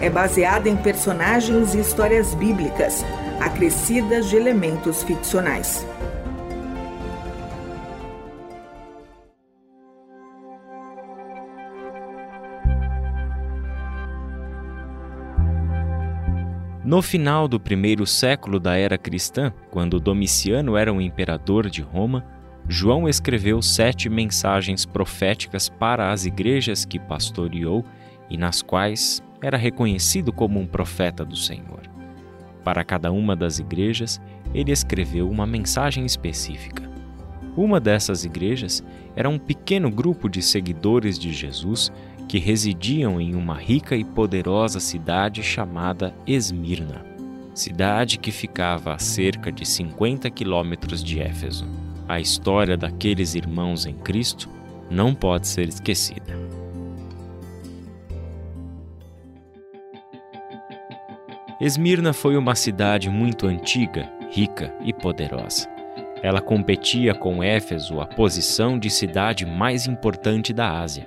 é baseada em personagens e histórias bíblicas, acrescidas de elementos ficcionais. No final do primeiro século da era cristã, quando Domiciano era o imperador de Roma, João escreveu sete mensagens proféticas para as igrejas que pastoreou e nas quais era reconhecido como um profeta do Senhor. Para cada uma das igrejas, ele escreveu uma mensagem específica. Uma dessas igrejas era um pequeno grupo de seguidores de Jesus que residiam em uma rica e poderosa cidade chamada Esmirna, cidade que ficava a cerca de 50 quilômetros de Éfeso. A história daqueles irmãos em Cristo não pode ser esquecida. Esmirna foi uma cidade muito antiga, rica e poderosa. Ela competia com Éfeso a posição de cidade mais importante da Ásia.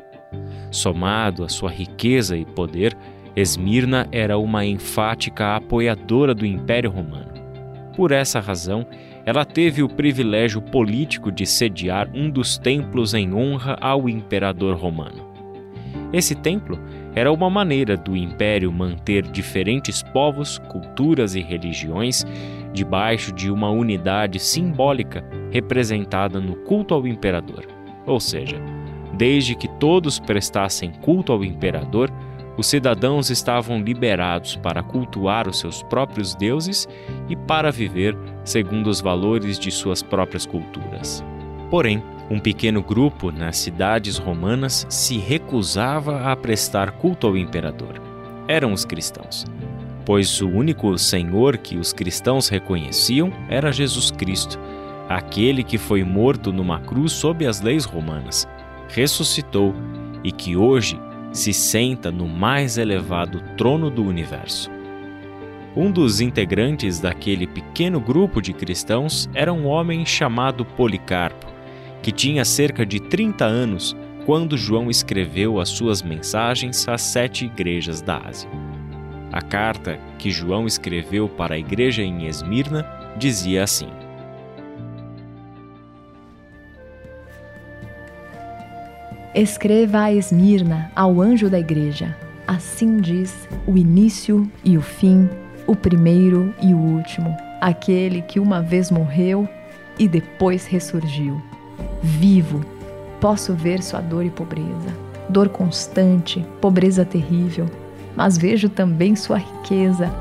Somado à sua riqueza e poder, Esmirna era uma enfática apoiadora do Império Romano. Por essa razão, ela teve o privilégio político de sediar um dos templos em honra ao imperador romano. Esse templo era uma maneira do império manter diferentes povos, culturas e religiões debaixo de uma unidade simbólica representada no culto ao imperador, ou seja, Desde que todos prestassem culto ao imperador, os cidadãos estavam liberados para cultuar os seus próprios deuses e para viver segundo os valores de suas próprias culturas. Porém, um pequeno grupo nas cidades romanas se recusava a prestar culto ao imperador. Eram os cristãos, pois o único Senhor que os cristãos reconheciam era Jesus Cristo, aquele que foi morto numa cruz sob as leis romanas ressuscitou e que hoje se senta no mais elevado trono do universo. Um dos integrantes daquele pequeno grupo de cristãos era um homem chamado Policarpo, que tinha cerca de 30 anos quando João escreveu as suas mensagens às sete igrejas da Ásia. A carta que João escreveu para a igreja em Esmirna dizia assim: Escreva a Esmirna, ao anjo da igreja. Assim diz o início e o fim, o primeiro e o último, aquele que uma vez morreu e depois ressurgiu. Vivo, posso ver sua dor e pobreza, dor constante, pobreza terrível, mas vejo também sua riqueza.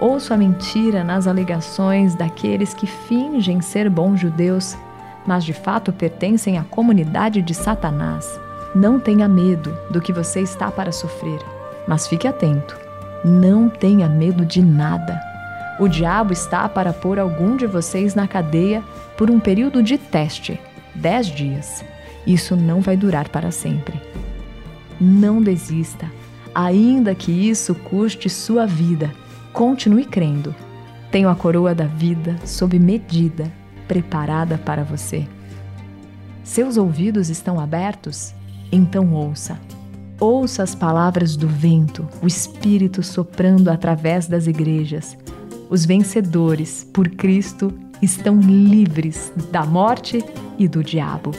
Ouço a mentira nas alegações daqueles que fingem ser bons judeus, mas de fato pertencem à comunidade de Satanás. Não tenha medo do que você está para sofrer, mas fique atento. Não tenha medo de nada. O diabo está para pôr algum de vocês na cadeia por um período de teste dez dias. Isso não vai durar para sempre. Não desista, ainda que isso custe sua vida. Continue crendo. Tenho a coroa da vida sob medida, preparada para você. Seus ouvidos estão abertos? Então ouça. Ouça as palavras do vento, o Espírito soprando através das igrejas. Os vencedores, por Cristo, estão livres da morte e do diabo.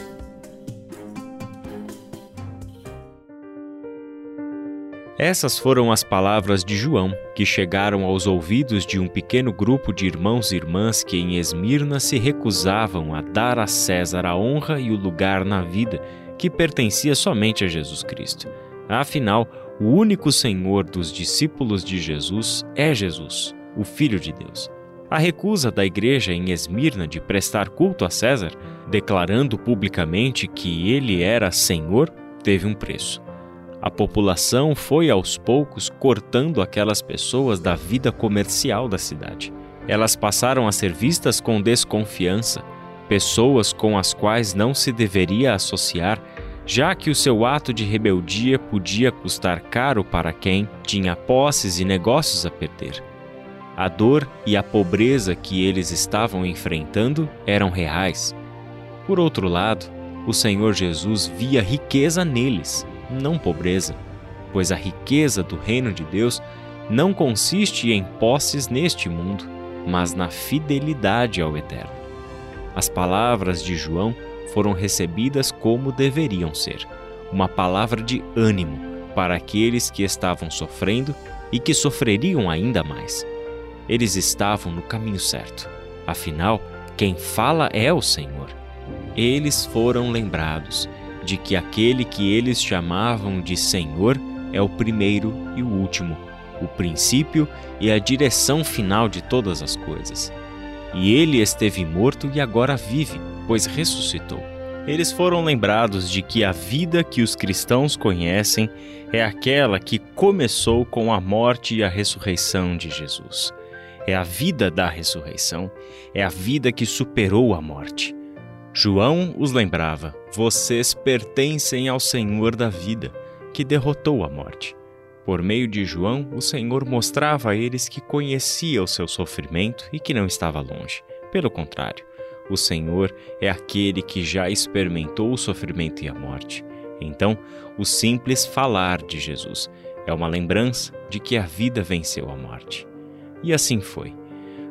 Essas foram as palavras de João, que chegaram aos ouvidos de um pequeno grupo de irmãos e irmãs que em Esmirna se recusavam a dar a César a honra e o lugar na vida que pertencia somente a Jesus Cristo. Afinal, o único Senhor dos discípulos de Jesus é Jesus, o Filho de Deus. A recusa da igreja em Esmirna de prestar culto a César, declarando publicamente que ele era Senhor, teve um preço. A população foi aos poucos cortando aquelas pessoas da vida comercial da cidade. Elas passaram a ser vistas com desconfiança, pessoas com as quais não se deveria associar, já que o seu ato de rebeldia podia custar caro para quem tinha posses e negócios a perder. A dor e a pobreza que eles estavam enfrentando eram reais. Por outro lado, o Senhor Jesus via riqueza neles, não pobreza, pois a riqueza do reino de Deus não consiste em posses neste mundo, mas na fidelidade ao Eterno. As palavras de João foram recebidas como deveriam ser uma palavra de ânimo para aqueles que estavam sofrendo e que sofreriam ainda mais. Eles estavam no caminho certo. Afinal, quem fala é o Senhor. Eles foram lembrados de que aquele que eles chamavam de Senhor é o primeiro e o último, o princípio e a direção final de todas as coisas. E ele esteve morto e agora vive, pois ressuscitou. Eles foram lembrados de que a vida que os cristãos conhecem é aquela que começou com a morte e a ressurreição de Jesus. É a vida da ressurreição, é a vida que superou a morte. João os lembrava: vocês pertencem ao Senhor da vida, que derrotou a morte. Por meio de João, o Senhor mostrava a eles que conhecia o seu sofrimento e que não estava longe. Pelo contrário, o Senhor é aquele que já experimentou o sofrimento e a morte. Então, o simples falar de Jesus é uma lembrança de que a vida venceu a morte. E assim foi.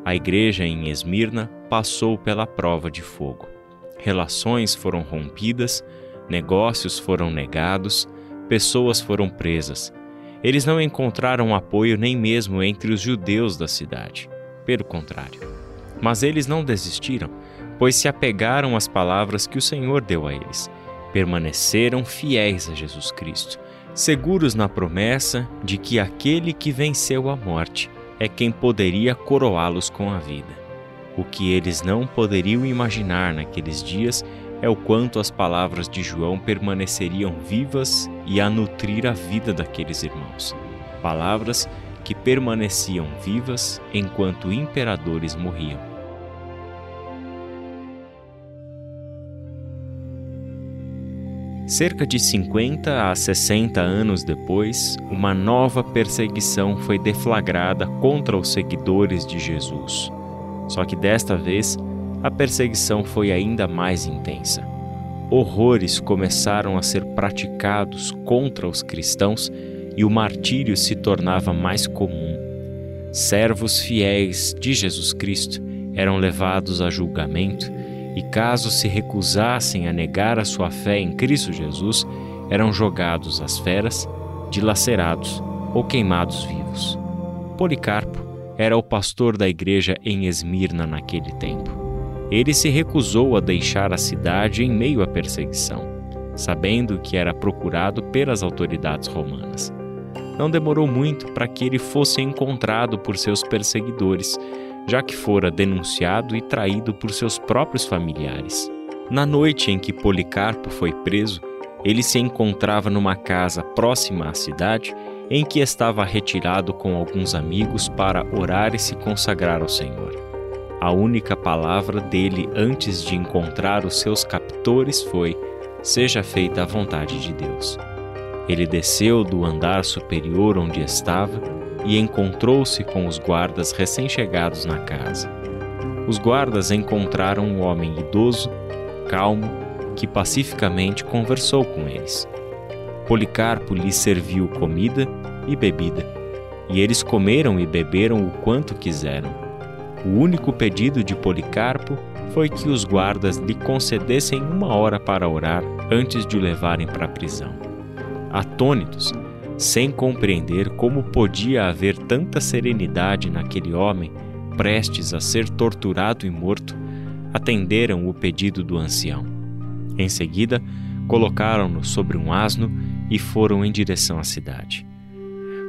A igreja em Esmirna passou pela prova de fogo relações foram rompidas, negócios foram negados, pessoas foram presas. Eles não encontraram apoio nem mesmo entre os judeus da cidade. Pelo contrário. Mas eles não desistiram, pois se apegaram às palavras que o Senhor deu a eles. Permaneceram fiéis a Jesus Cristo, seguros na promessa de que aquele que venceu a morte é quem poderia coroá-los com a vida. O que eles não poderiam imaginar naqueles dias é o quanto as palavras de João permaneceriam vivas e a nutrir a vida daqueles irmãos. Palavras que permaneciam vivas enquanto imperadores morriam. Cerca de 50 a 60 anos depois, uma nova perseguição foi deflagrada contra os seguidores de Jesus. Só que desta vez, a perseguição foi ainda mais intensa. Horrores começaram a ser praticados contra os cristãos e o martírio se tornava mais comum. Servos fiéis de Jesus Cristo eram levados a julgamento e, caso se recusassem a negar a sua fé em Cristo Jesus, eram jogados às feras, dilacerados ou queimados vivos. Policarpo era o pastor da igreja em Esmirna naquele tempo. Ele se recusou a deixar a cidade em meio à perseguição, sabendo que era procurado pelas autoridades romanas. Não demorou muito para que ele fosse encontrado por seus perseguidores, já que fora denunciado e traído por seus próprios familiares. Na noite em que Policarpo foi preso, ele se encontrava numa casa próxima à cidade em que estava retirado com alguns amigos para orar e se consagrar ao Senhor. A única palavra dele antes de encontrar os seus captores foi: Seja feita a vontade de Deus. Ele desceu do andar superior onde estava e encontrou-se com os guardas recém-chegados na casa. Os guardas encontraram um homem idoso, calmo, que pacificamente conversou com eles. Policarpo lhes serviu comida e bebida, e eles comeram e beberam o quanto quiseram. O único pedido de Policarpo foi que os guardas lhe concedessem uma hora para orar antes de o levarem para a prisão. Atônitos, sem compreender como podia haver tanta serenidade naquele homem prestes a ser torturado e morto, atenderam o pedido do ancião. Em seguida, colocaram-no sobre um asno e foram em direção à cidade.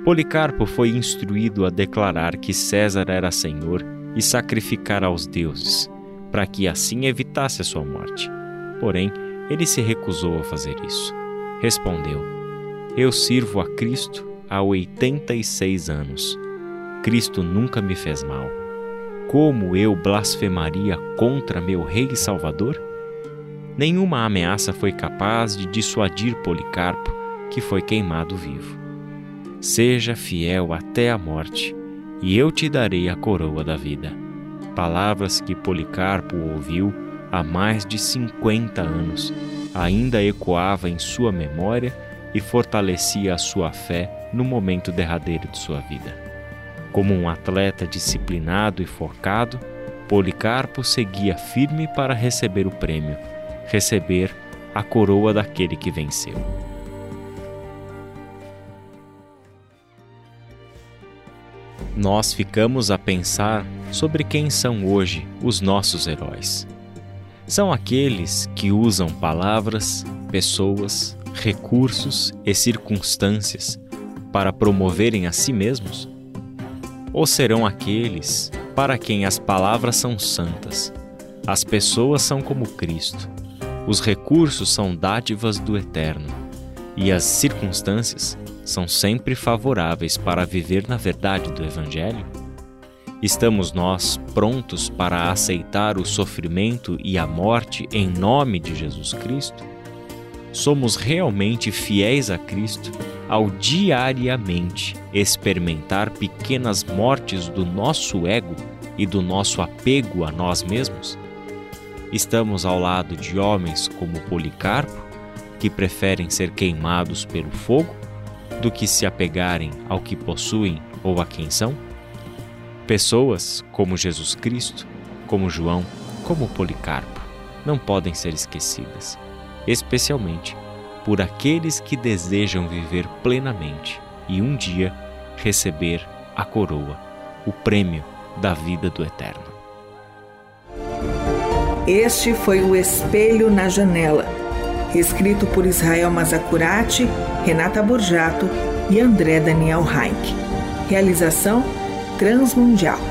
Policarpo foi instruído a declarar que César era senhor e sacrificar aos deuses, para que assim evitasse a sua morte. Porém, ele se recusou a fazer isso. Respondeu: Eu sirvo a Cristo há 86 anos. Cristo nunca me fez mal. Como eu blasfemaria contra meu Rei e Salvador? Nenhuma ameaça foi capaz de dissuadir Policarpo, que foi queimado vivo. Seja fiel até a morte, e eu te darei a coroa da vida. Palavras que Policarpo ouviu há mais de 50 anos, ainda ecoava em sua memória e fortalecia a sua fé no momento derradeiro de sua vida. Como um atleta disciplinado e focado, Policarpo seguia firme para receber o prêmio, receber a coroa daquele que venceu. Nós ficamos a pensar sobre quem são hoje os nossos heróis. São aqueles que usam palavras, pessoas, recursos e circunstâncias para promoverem a si mesmos? Ou serão aqueles para quem as palavras são santas, as pessoas são como Cristo, os recursos são dádivas do Eterno e as circunstâncias são sempre favoráveis para viver na verdade do Evangelho? Estamos nós prontos para aceitar o sofrimento e a morte em nome de Jesus Cristo? Somos realmente fiéis a Cristo ao diariamente experimentar pequenas mortes do nosso ego e do nosso apego a nós mesmos? Estamos ao lado de homens como Policarpo, que preferem ser queimados pelo fogo do que se apegarem ao que possuem ou a quem são? Pessoas como Jesus Cristo, como João, como Policarpo, não podem ser esquecidas, especialmente por aqueles que desejam viver plenamente e um dia receber a coroa, o prêmio da vida do Eterno. Este foi o Espelho na Janela, escrito por Israel Mazacurati, Renata Borjato e André Daniel Heinck. Realização Transmundial.